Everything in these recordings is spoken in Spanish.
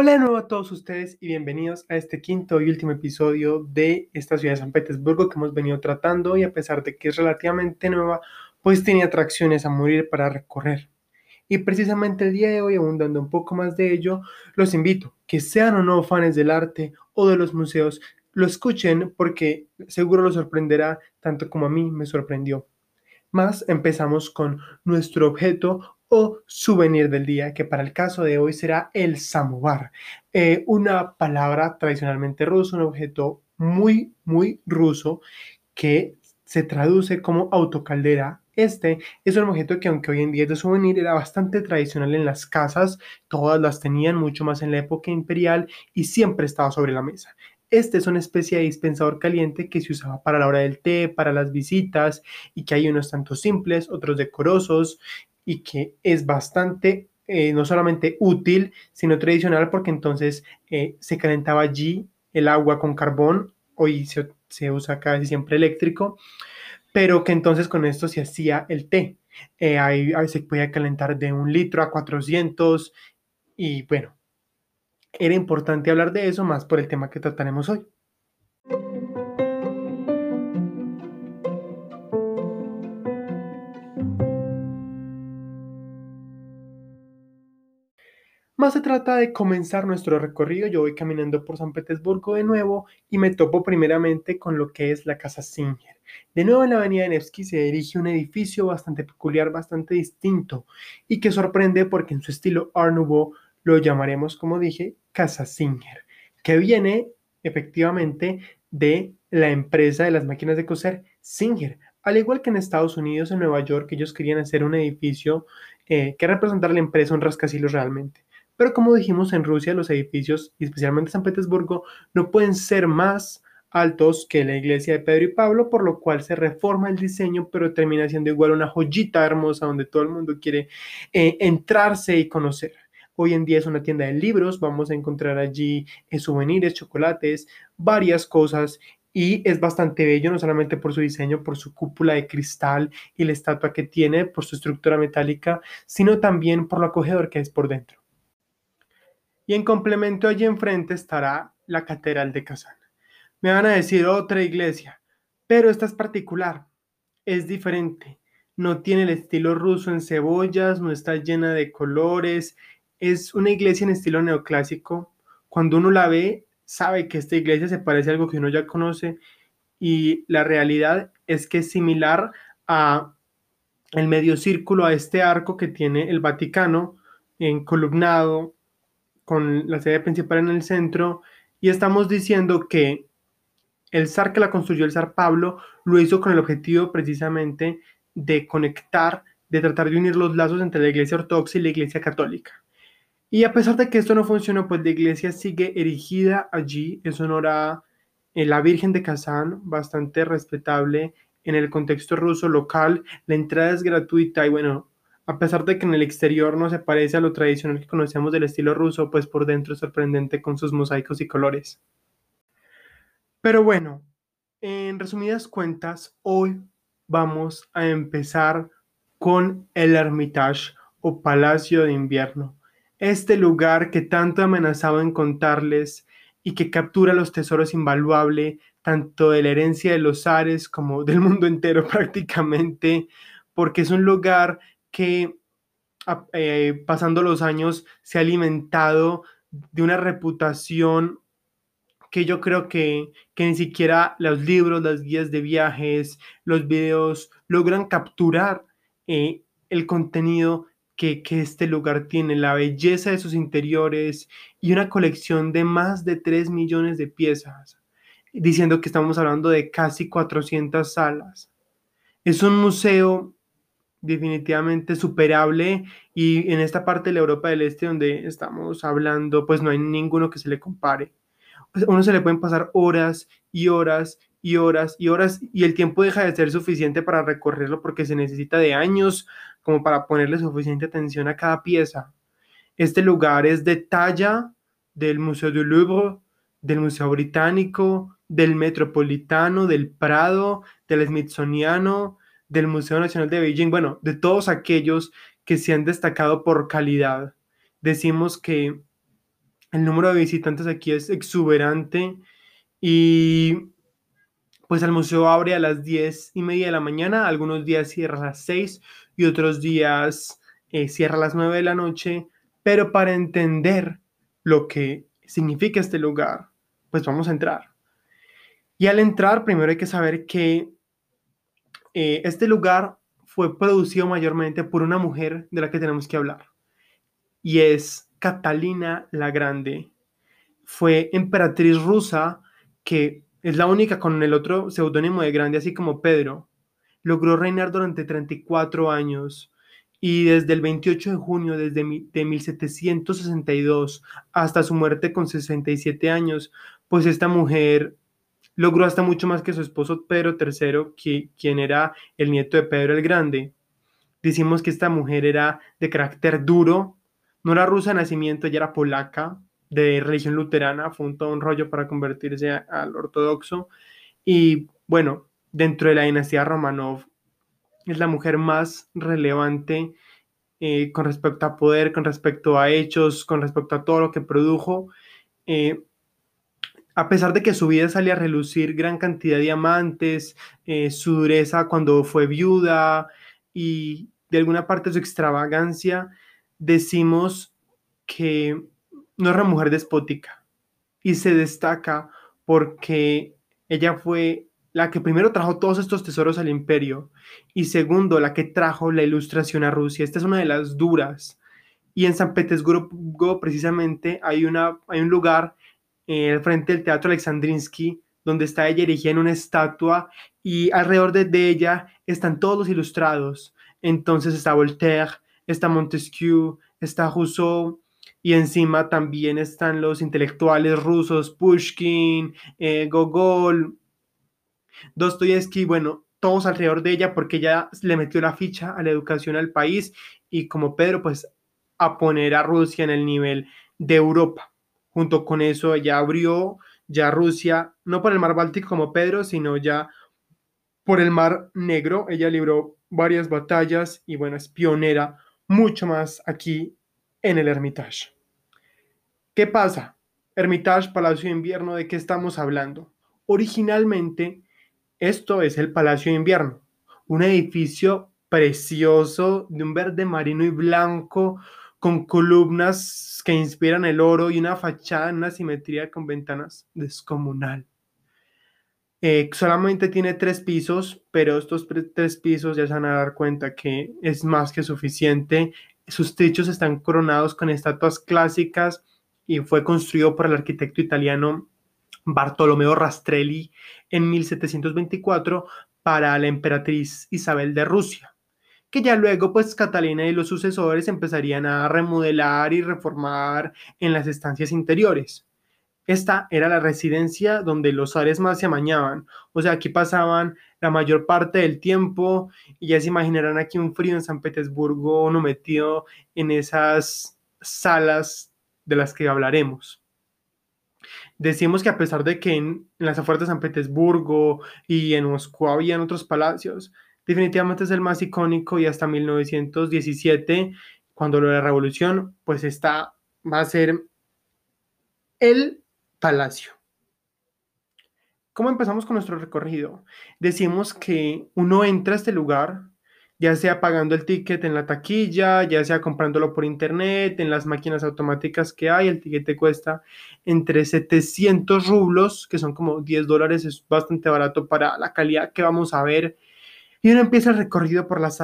Hola de nuevo a todos ustedes y bienvenidos a este quinto y último episodio de esta ciudad de San Petersburgo que hemos venido tratando y a pesar de que es relativamente nueva, pues tiene atracciones a morir para recorrer. Y precisamente el día de hoy, abundando un poco más de ello, los invito, que sean o no fans del arte o de los museos, lo escuchen porque seguro los sorprenderá tanto como a mí me sorprendió. Más empezamos con nuestro objeto o souvenir del día, que para el caso de hoy será el samovar, eh, una palabra tradicionalmente rusa, un objeto muy, muy ruso que se traduce como autocaldera. Este es un objeto que aunque hoy en día es de souvenir, era bastante tradicional en las casas, todas las tenían mucho más en la época imperial y siempre estaba sobre la mesa. Este es una especie de dispensador caliente que se usaba para la hora del té, para las visitas y que hay unos tantos simples, otros decorosos y que es bastante eh, no solamente útil, sino tradicional porque entonces eh, se calentaba allí el agua con carbón, hoy se, usa casi siempre eléctrico, pero que entonces con esto se hacía el té. Eh, ahí se podía calentar de un litro a 400 y bueno, era importante hablar de eso más por el tema que trataremos hoy. Más se trata de comenzar nuestro recorrido. Yo voy caminando por San Petersburgo de nuevo y me topo primeramente con lo que es la Casa Singer. De nuevo en la avenida Nevsky se dirige un edificio bastante peculiar, bastante distinto y que sorprende porque en su estilo Art Nouveau lo llamaremos, como dije, Casa Singer, que viene efectivamente de la empresa de las máquinas de coser Singer. Al igual que en Estados Unidos, en Nueva York, ellos querían hacer un edificio eh, que representara la empresa, un rascacielos realmente. Pero como dijimos en Rusia, los edificios, especialmente San Petersburgo, no pueden ser más altos que la iglesia de Pedro y Pablo, por lo cual se reforma el diseño, pero termina siendo igual una joyita hermosa donde todo el mundo quiere eh, entrarse y conocer. Hoy en día es una tienda de libros, vamos a encontrar allí eh, souvenirs, chocolates, varias cosas y es bastante bello, no solamente por su diseño, por su cúpula de cristal y la estatua que tiene, por su estructura metálica, sino también por lo acogedor que es por dentro. Y en complemento allí enfrente estará la Catedral de Kazán. Me van a decir otra iglesia, pero esta es particular, es diferente. No tiene el estilo ruso en cebollas, no está llena de colores. Es una iglesia en estilo neoclásico. Cuando uno la ve, sabe que esta iglesia se parece a algo que uno ya conoce y la realidad es que es similar a el medio círculo, a este arco que tiene el Vaticano en columnado con la sede principal en el centro y estamos diciendo que el zar que la construyó, el zar Pablo, lo hizo con el objetivo precisamente de conectar, de tratar de unir los lazos entre la iglesia ortodoxa y la iglesia católica. Y a pesar de que esto no funcionó, pues la iglesia sigue erigida allí, es honor a eh, la Virgen de Kazán, bastante respetable en el contexto ruso local, la entrada es gratuita y bueno, a pesar de que en el exterior no se parece a lo tradicional que conocemos del estilo ruso, pues por dentro es sorprendente con sus mosaicos y colores. Pero bueno, en resumidas cuentas, hoy vamos a empezar con el Hermitage o Palacio de Invierno. Este lugar que tanto he amenazado en contarles y que captura los tesoros invaluables tanto de la herencia de los zares como del mundo entero prácticamente, porque es un lugar que eh, pasando los años se ha alimentado de una reputación que yo creo que, ni siquiera los libros, las guías de viajes, los videos logran capturar eh, el contenido que, que, este lugar tiene, la belleza de sus interiores y una colección de más de 3 millones de piezas, diciendo que estamos hablando de casi 400 salas. Es un museo definitivamente superable y en esta parte de la Europa del Este donde estamos hablando, pues no hay ninguno que se le compare. Uno se le pueden pasar horas y horas y horas y horas y el tiempo deja de ser suficiente para recorrerlo porque se necesita de años como para ponerle suficiente atención a cada pieza. Este lugar es de talla del Museo du Louvre, del Museo Británico, del Metropolitano, del Prado, del Smithsoniano, del Museo Nacional de Beijing, bueno, de todos aquellos que se han destacado por calidad. Decimos que el número de visitantes aquí es exuberante y pues el museo abre a las 10 y media de la mañana, algunos días cierra a las 6 y otros días eh, cierra a las 9 de la noche, pero para entender lo que significa este lugar, pues vamos a entrar. Y al entrar, primero hay que saber que eh, este lugar fue producido mayormente por una mujer de la que tenemos que hablar, y es Catalina la Grande. Fue emperatriz rusa que es la única con el otro seudónimo de Grande, así como Pedro. Logró reinar durante 34 años y desde el 28 de junio de 1762 hasta su muerte con 67 años, pues esta mujer logró hasta mucho más que su esposo Pedro III, quien era el nieto de Pedro el Grande. Decimos que esta mujer era de carácter duro, no era rusa de nacimiento, ella era polaca, de religión luterana, fue un todo un rollo para convertirse al ortodoxo. Y bueno, dentro de la dinastía Romanov, es la mujer más relevante eh, con respecto a poder, con respecto a hechos, con respecto a todo lo que produjo. Eh, a pesar de que su vida salía a relucir gran cantidad de diamantes, eh, su dureza cuando fue viuda y de alguna parte su extravagancia, decimos que no era mujer despótica y se destaca porque ella fue la que primero trajo todos estos tesoros al imperio y segundo la que trajo la ilustración a Rusia. Esta es una de las duras. Y en San Petersburgo precisamente hay, una, hay un lugar eh, frente del Teatro Alexandrinsky, donde está ella erigida en una estatua y alrededor de, ella están todos los ilustrados. Entonces está Voltaire, está Montesquieu, está Rousseau y encima también están los intelectuales rusos, Pushkin, eh, Gogol, Dostoyevsky, bueno, todos alrededor de ella porque ella le metió la ficha a la educación al país y como Pedro, pues a poner a Rusia en el nivel de Europa. Junto con eso, ella abrió ya Rusia, no por el mar Báltico como Pedro, sino ya por el mar Negro. Ella libró varias batallas y bueno, es pionera mucho más aquí en el Hermitage. ¿Qué pasa? Hermitage, Palacio de Invierno, ¿de qué estamos hablando? Originalmente, esto es el Palacio de Invierno, un edificio precioso de un verde marino y blanco con columnas que inspiran el oro y una fachada en una simetría con ventanas descomunal. Eh, solamente tiene tres pisos, pero estos tres pisos ya se van a dar cuenta que es más que suficiente. Sus techos están coronados con estatuas clásicas y fue construido por el arquitecto italiano Bartolomeo Rastrelli en 1724 para la emperatriz Isabel de Rusia que ya luego pues Catalina y los sucesores empezarían a remodelar y reformar en las estancias interiores. Esta era la residencia donde los zares más se amañaban, o sea, aquí pasaban la mayor parte del tiempo y ya se imaginarán aquí un frío en San Petersburgo no metido en esas salas de las que hablaremos. Decimos que a pesar de que en, las afueras de San Petersburgo y en Moscú habían otros palacios, definitivamente es el más icónico y hasta 1917, cuando lo de la revolución, pues está, va a ser el palacio. ¿Cómo empezamos con nuestro recorrido? Decimos que uno entra a este lugar, ya sea pagando el ticket en la taquilla, ya sea comprándolo por internet, en las máquinas automáticas que hay, el ticket cuesta entre 700 rublos, que son como 10 dólares, es bastante barato para la calidad que vamos a ver y uno empieza el recorrido por las,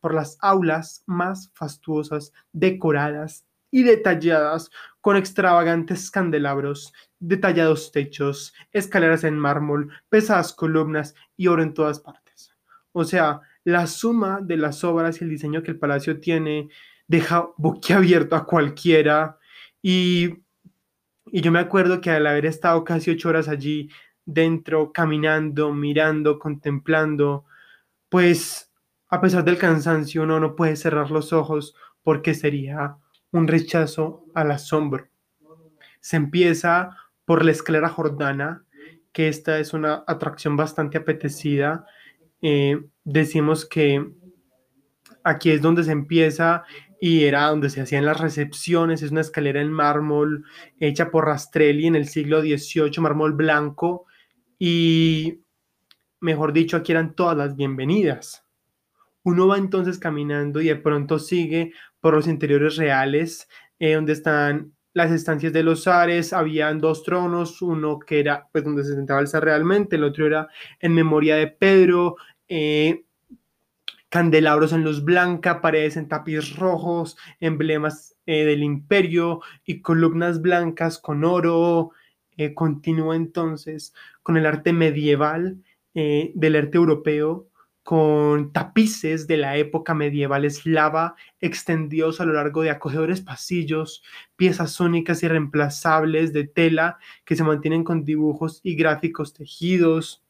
por las aulas más fastuosas, decoradas y detalladas, con extravagantes candelabros, detallados techos, escaleras en mármol, pesadas columnas y oro en todas partes. O sea, la suma de las obras y el diseño que el palacio tiene deja boquiabierto a cualquiera y, y yo me acuerdo que al haber estado casi ocho horas allí dentro, caminando, mirando, contemplando, pues a pesar del cansancio uno no puede cerrar los ojos porque sería un rechazo al asombro. Se empieza por la esclera jordana, que esta es una atracción bastante apetecida. Eh, decimos que aquí es donde se empieza y era donde se hacían las recepciones. Es una escalera en mármol hecha por Rastrelli en el siglo XVIII, mármol blanco. Y, mejor dicho, aquí eran todas las bienvenidas. Uno va entonces caminando y de pronto sigue por los interiores reales, eh, donde están las estancias de los zares, habían dos tronos, uno que era pues donde se sentaba el zar realmente, el otro era en memoria de Pedro, eh, candelabros en luz blanca, paredes en tapiz rojos, emblemas eh, del imperio y columnas blancas con oro. continúa entonces con el arte medieval del arte europeo, con tapices de la época medieval eslava extendidos a lo largo de acogedores pasillos, piezas únicas y reemplazables de tela que se mantienen con dibujos y gráficos tejidos.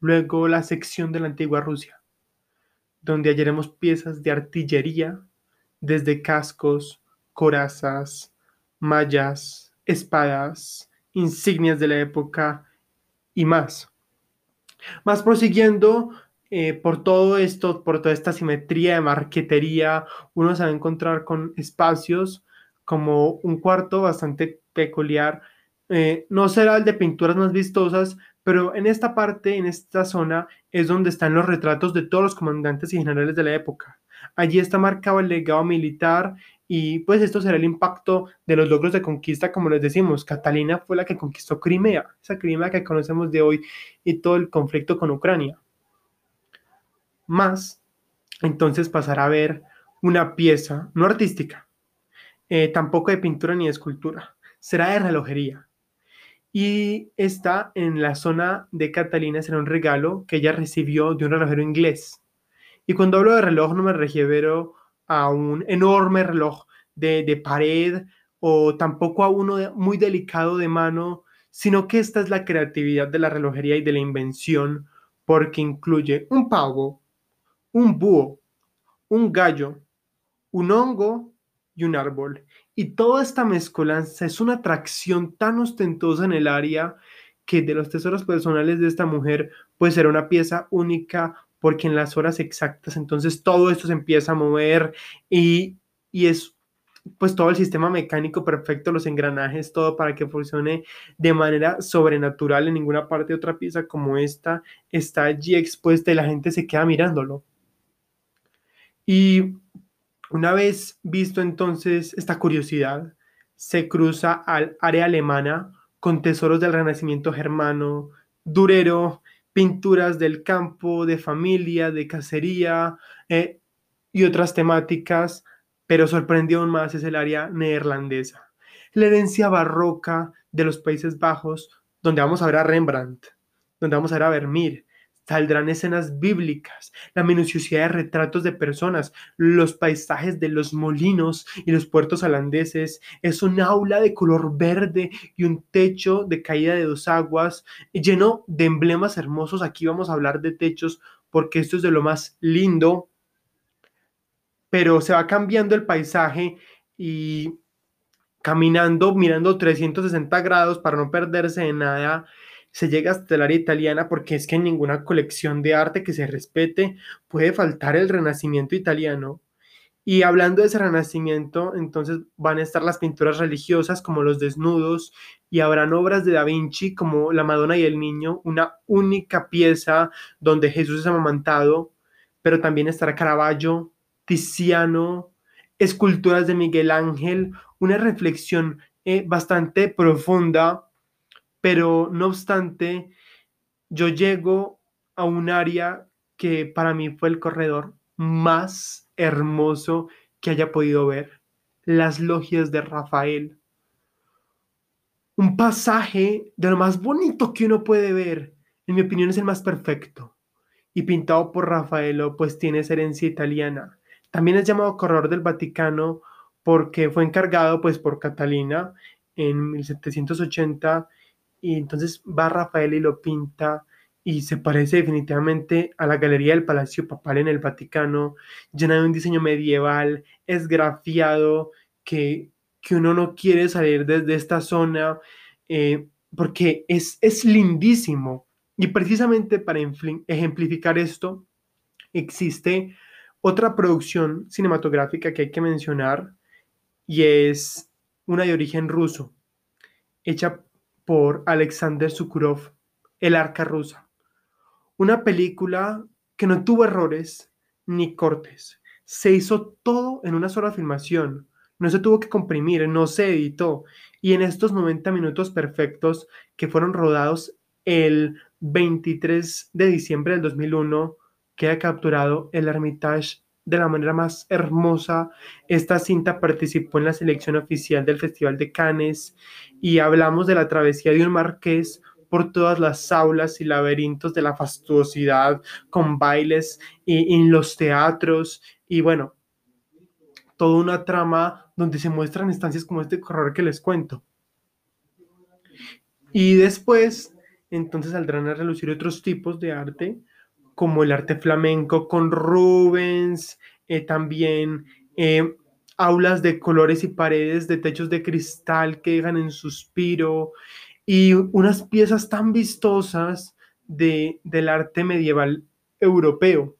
Luego la sección de la antigua Rusia, donde hallaremos piezas de artillería, desde cascos, corazas, mallas, espadas, insignias de la época y más. Más prosiguiendo, eh, por todo esto, por toda esta simetría de marquetería, uno se va a encontrar con espacios como un cuarto bastante peculiar. Eh, no será el de pinturas más vistosas, pero en esta parte, en esta zona, es donde están los retratos de todos los comandantes y generales de la época. Allí está marcado el legado militar y pues esto será el impacto de los logros de conquista, como les decimos. Catalina fue la que conquistó Crimea, esa Crimea que conocemos de hoy y todo el conflicto con Ucrania más, entonces pasará a ver una pieza no artística, eh, tampoco de pintura ni de escultura, será de relojería. Y está en la zona de Catalina, será un regalo que ella recibió de un relojero inglés. Y cuando hablo de reloj no me refiero a un enorme reloj de, de pared o tampoco a uno muy delicado de mano, sino que esta es la creatividad de la relojería y de la invención, porque incluye un pavo, un búho, un gallo, un hongo y un árbol. Y toda esta mezcolanza es una atracción tan ostentosa en el área que de los tesoros personales de esta mujer puede ser una pieza única porque en las horas exactas entonces todo esto se empieza a mover y, y es pues todo el sistema mecánico perfecto, los engranajes, todo para que funcione de manera sobrenatural en ninguna parte de otra pieza como esta está allí expuesta y la gente se queda mirándolo. Y una vez visto entonces esta curiosidad, se cruza al área alemana con tesoros del Renacimiento germano, durero, pinturas del campo, de familia, de cacería eh, y otras temáticas, pero sorprendió aún más es el área neerlandesa. La herencia barroca de los Países Bajos, donde vamos a ver a Rembrandt, donde vamos a ver a Vermeer, Saldrán escenas bíblicas, la minuciosidad de retratos de personas, los paisajes de los molinos y los puertos holandeses. Es un aula de color verde y un techo de caída de dos aguas lleno de emblemas hermosos. Aquí vamos a hablar de techos porque esto es de lo más lindo. Pero se va cambiando el paisaje y caminando, mirando 360 grados para no perderse de nada se llega hasta el área italiana porque es que en ninguna colección de arte que se respete puede faltar el renacimiento italiano. Y hablando de ese renacimiento, entonces van a estar las pinturas religiosas como los desnudos y habrán obras de Da Vinci como La Madonna y el Niño, una única pieza donde Jesús es amamantado, pero también estará Caravaggio, Tiziano, esculturas de Miguel Ángel, una reflexión eh, bastante profunda pero no obstante, yo llego a un área que para mí fue el corredor más hermoso que haya podido ver, las logias de Rafael. Un pasaje de lo más bonito que uno puede ver, en mi opinión es el más perfecto. y pintado por Rafaelo, pues tiene herencia italiana. También es llamado Corredor del Vaticano porque fue encargado pues por Catalina en 1780 y entonces va Rafael y lo pinta y se parece definitivamente a la galería del Palacio Papal en el Vaticano, llena de un diseño medieval, esgrafiado, que, que uno no quiere salir desde esta zona, eh, porque es, es lindísimo. Y precisamente para ejemplificar esto, existe otra producción cinematográfica que hay que mencionar, y es una de origen ruso, hecha por Alexander Sukurov, El Arca Rusa. Una película que no tuvo errores ni cortes. Se hizo todo en una sola filmación. No se tuvo que comprimir, no se editó. Y en estos 90 minutos perfectos que fueron rodados el 23 de diciembre del 2001, queda capturado el Hermitage de la manera más hermosa. Esta cinta participó en la selección oficial del Festival de Cannes y hablamos de la travesía de un marqués por todas las aulas y laberintos de la fastuosidad, con bailes y, en los teatros y bueno, toda una trama donde se muestran instancias como este horror que les cuento. Y después, entonces saldrán a relucir otros tipos de arte, como el arte flamenco con Rubens, eh, también eh, aulas de colores y paredes de techos de cristal que dejan en suspiro, y unas piezas tan vistosas de, del arte medieval europeo.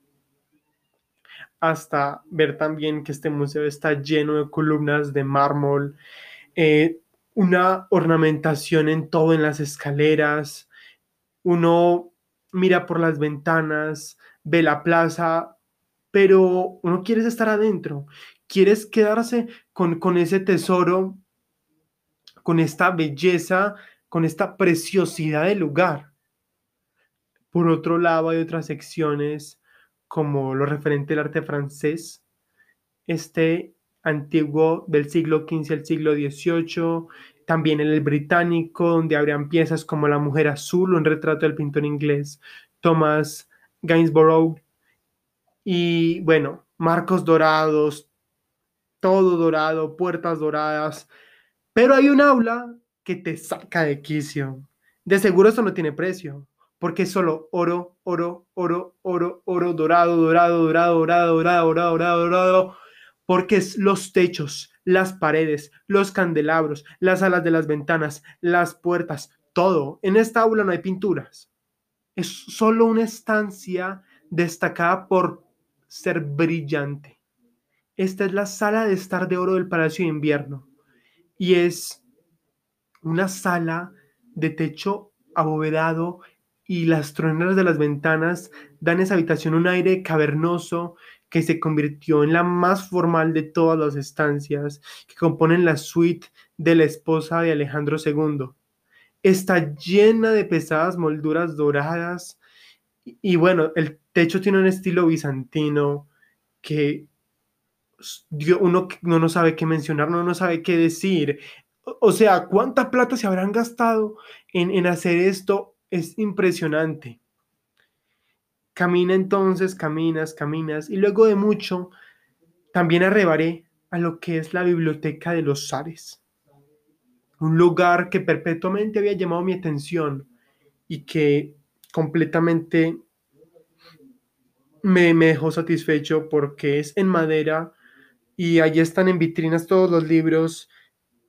Hasta ver también que este museo está lleno de columnas de mármol, eh, una ornamentación en todo en las escaleras, uno mira por las ventanas, ve la plaza, pero uno quiere estar adentro, quieres quedarse con, con ese tesoro, con esta belleza con esta preciosidad del lugar. Por otro lado, hay otras secciones como lo referente al arte francés, este antiguo del siglo XV al siglo XVIII, también el británico, donde habrían piezas como La Mujer Azul, un retrato del pintor inglés Thomas Gainsborough, y bueno, marcos dorados, todo dorado, puertas doradas, pero hay un aula que te saca de quicio. De seguro eso no tiene precio, porque es solo oro, oro, oro, oro, oro, dorado, dorado, dorado, dorado, dorado, dorado, dorado, dorado, porque es los techos, las paredes, los candelabros, las alas de las ventanas, las puertas, todo. En esta aula no hay pinturas. Es solo una estancia destacada por ser brillante. Esta es la sala de estar de oro del Palacio de Invierno y es una sala de techo abovedado y las troneras de las ventanas dan a esa habitación un aire cavernoso que se convirtió en la más formal de todas las estancias que componen la suite de la esposa de Alejandro II. Está llena de pesadas molduras doradas y, bueno, el techo tiene un estilo bizantino que uno no sabe qué mencionar, no, no sabe qué decir. O sea, ¿cuánta plata se habrán gastado en, hacer esto? Es impresionante. Camina entonces, caminas, caminas, y luego de mucho, también arrebaré a lo que es la biblioteca de los Zares. Un lugar que perpetuamente había llamado mi atención y que completamente me, me dejó satisfecho porque es en madera y allí están en vitrinas todos los libros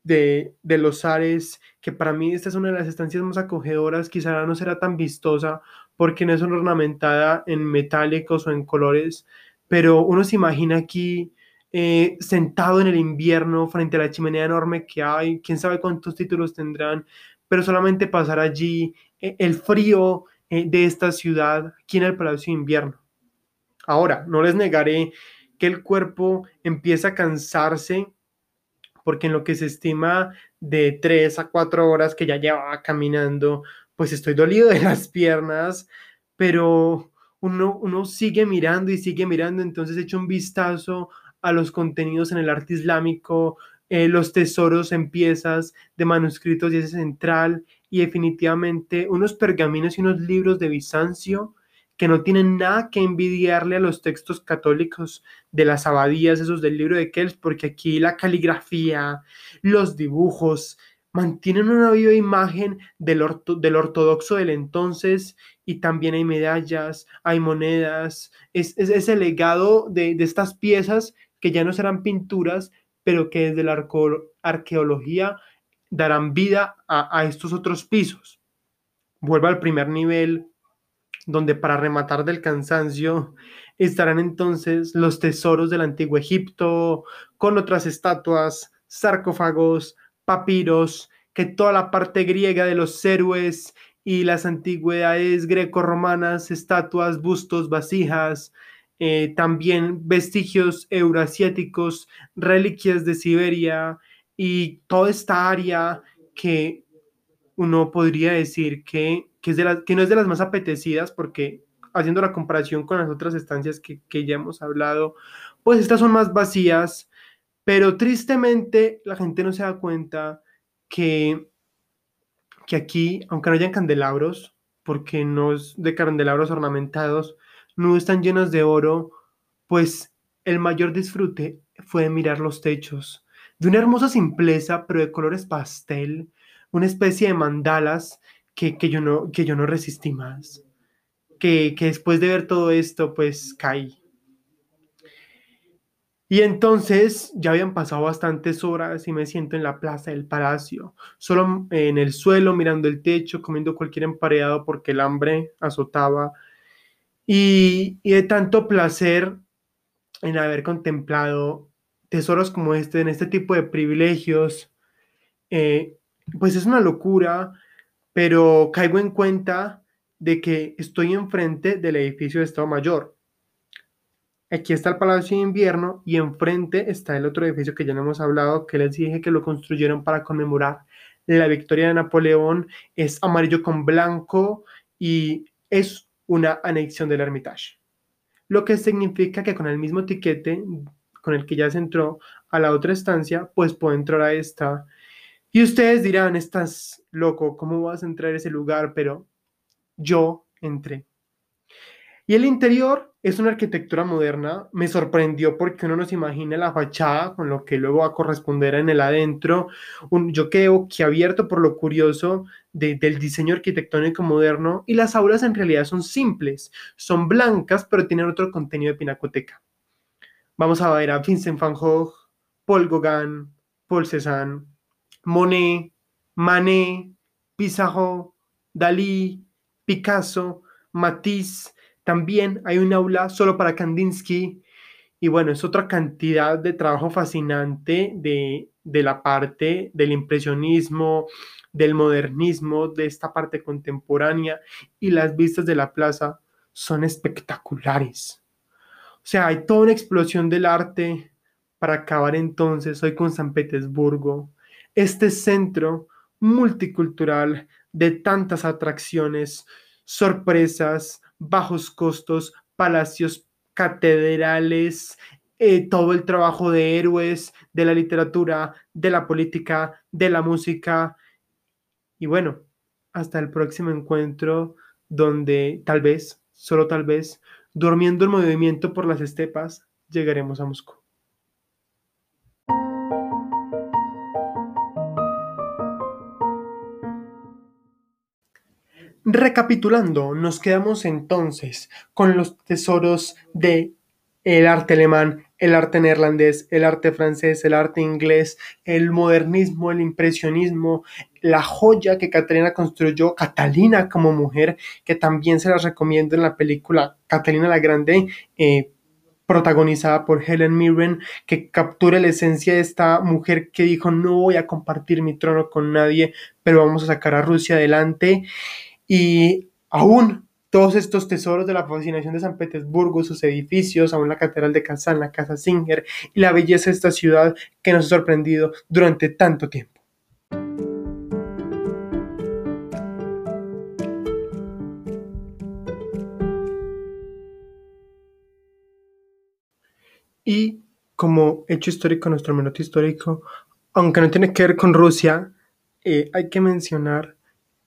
de, los Ares, que para mí esta es una de las estancias más acogedoras, quizá no será tan vistosa porque no es ornamentada en metálicos o en colores, pero uno se imagina aquí eh, sentado en el invierno frente a la chimenea enorme que hay, quién sabe cuántos títulos tendrán, pero solamente pasar allí eh, el frío eh, de esta ciudad aquí en el Palacio de Invierno. Ahora, no les negaré que el cuerpo empieza a cansarse porque en lo que se estima de tres a cuatro horas que ya llevaba caminando, pues estoy dolido de las piernas, pero uno, uno sigue mirando y sigue mirando, entonces echo un vistazo a los contenidos en el arte islámico, eh, los tesoros en piezas de manuscritos y ese central, y definitivamente unos pergaminos y unos libros de Bizancio que no tienen nada que envidiarle a los textos católicos de las abadías, esos del libro de Kells, porque aquí la caligrafía, los dibujos, mantienen una viva imagen del, del ortodoxo del entonces y también hay medallas, hay monedas, es, ese legado de, estas piezas que ya no serán pinturas, pero que desde la arqueología darán vida a, a estos otros pisos. Vuelvo al primer nivel, donde para rematar del cansancio estarán entonces los tesoros del antiguo Egipto, con otras estatuas, sarcófagos, papiros, que toda la parte griega de los héroes y las antigüedades greco-romanas, estatuas, bustos, vasijas, eh, también vestigios euroasiáticos, reliquias de Siberia y toda esta área que uno podría decir que, es de que no es de las más apetecidas porque haciendo la comparación con las otras estancias que, que ya hemos hablado, pues estas son más vacías, pero tristemente la gente no se da cuenta que, que aquí, aunque no hayan candelabros, porque no es de candelabros ornamentados, no están llenos de oro, pues el mayor disfrute fue mirar los techos, de una hermosa simpleza, pero de colores pastel, una especie de mandalas que, yo, no, que yo no resistí más, que, que después de ver todo esto, pues caí. Y entonces ya habían pasado bastantes horas y me siento en la plaza del palacio, solo en el suelo, mirando el techo, comiendo cualquier emparedado porque el hambre azotaba. Y, de tanto placer en haber contemplado tesoros como este, en este tipo de privilegios, eh, pues es una locura, pero caigo en cuenta de que estoy enfrente del edificio de Estado Mayor Aquí está el Palacio de Invierno y enfrente está el otro edificio que ya no hemos hablado, que les dije que lo construyeron para conmemorar la victoria de Napoleón. Es amarillo con blanco y es una anexión del Hermitage. Lo que significa que con el mismo tiquete con el que ya se entró a la otra estancia, pues puedo entrar a esta. Y ustedes dirán, estás loco, ¿cómo vas a entrar a ese lugar? Pero yo entré. Y el interior es una arquitectura moderna. Me sorprendió porque uno no se imagina la fachada con lo que luego va a corresponder en el adentro. Un, yo quedo que abierto por lo curioso del diseño arquitectónico moderno y las aulas en realidad son simples. Son blancas, pero tienen otro contenido de pinacoteca. Vamos a ver a Vincent van Gogh, Paul Gauguin, Paul Cézanne, Monet, Manet, Pissarro, Dalí, Picasso, Matisse, también hay un aula solo para Kandinsky y bueno, es otra cantidad de trabajo fascinante de, de la parte del impresionismo, del modernismo, de esta parte contemporánea y las vistas de la plaza son espectaculares. O sea, hay toda una explosión del arte para acabar entonces hoy con San Petersburgo, este centro multicultural de tantas atracciones, sorpresas, bajos costos, palacios catedrales, eh, todo el trabajo de héroes, de la literatura, de la política, de la música. Y bueno, hasta el próximo encuentro donde tal vez, solo tal vez, durmiendo el movimiento por las estepas, llegaremos a Moscú. Recapitulando, nos quedamos entonces con los tesoros de el arte alemán, el arte neerlandés, el arte francés, el arte inglés, el modernismo, el impresionismo, la joya que Catalina construyó, Catalina como mujer, que también se las recomiendo en la película Catalina la Grande, eh, protagonizada por Helen Mirren, que captura la esencia de esta mujer que dijo no voy a compartir mi trono con nadie, pero vamos a sacar a Rusia adelante. Y aún todos estos tesoros de la fascinación de San Petersburgo, sus edificios, aún la Catedral de Kazán, la Casa Singer y la belleza de esta ciudad que nos ha sorprendido durante tanto tiempo. Y como hecho histórico, nuestro minuto histórico, aunque no tiene que ver con Rusia, eh, hay que mencionar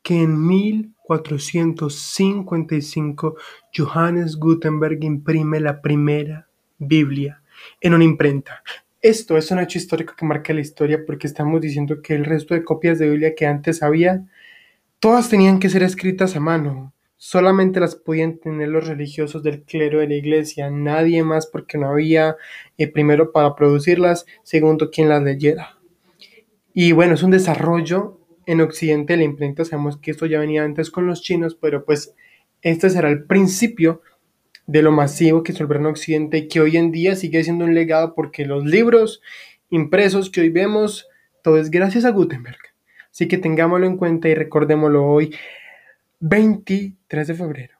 que en mil 1455, Johannes Gutenberg imprime la primera Biblia en una imprenta. Esto es un hecho histórico que marca la historia porque estamos diciendo que el resto de copias de Biblia que antes había, todas tenían que ser escritas a mano. Solamente las podían tener los religiosos del clero de la iglesia, nadie más porque no había, eh, primero, para producirlas, segundo, quien las leyera. Y bueno, es un desarrollo en Occidente de la imprenta. Sabemos que esto ya venía antes con los chinos, pero pues este será el principio de lo masivo que se en Occidente y que hoy en día sigue siendo un legado porque los libros impresos que hoy vemos, todo es gracias a Gutenberg. Así que tengámoslo en cuenta y recordémoslo hoy, 23 de febrero.